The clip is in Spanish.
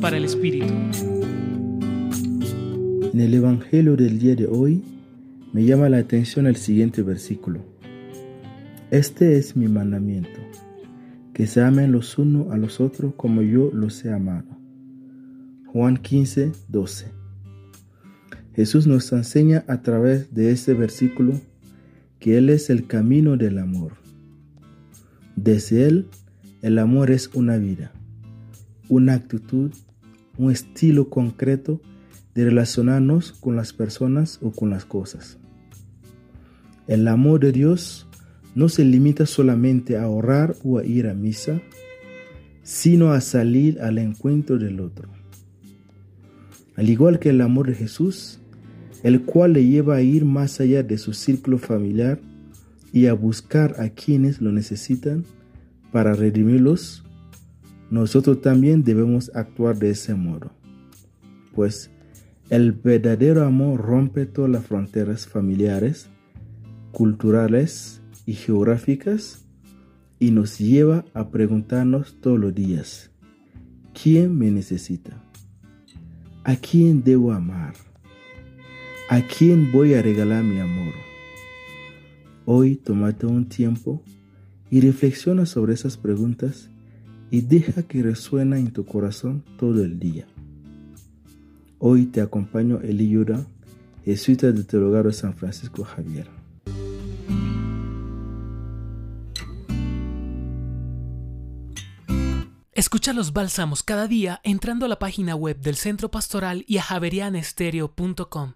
para el Espíritu. En el Evangelio del día de hoy me llama la atención el siguiente versículo. Este es mi mandamiento, que se amen los unos a los otros como yo los he amado. Juan 15, 12. Jesús nos enseña a través de este versículo que Él es el camino del amor. Desde Él, el amor es una vida, una actitud, un estilo concreto de relacionarnos con las personas o con las cosas. El amor de Dios no se limita solamente a orar o a ir a misa, sino a salir al encuentro del otro. Al igual que el amor de Jesús, el cual le lleva a ir más allá de su círculo familiar y a buscar a quienes lo necesitan para redimirlos, nosotros también debemos actuar de ese modo. Pues el verdadero amor rompe todas las fronteras familiares, culturales y geográficas y nos lleva a preguntarnos todos los días, ¿quién me necesita? ¿A quién debo amar? ¿A quién voy a regalar mi amor? Hoy tómate un tiempo y reflexiona sobre esas preguntas y deja que resuena en tu corazón todo el día. Hoy te acompaño Eli Yura, jesuita de Teologado San Francisco Javier. Escucha los bálsamos cada día entrando a la página web del Centro Pastoral y a javerianestereo.com.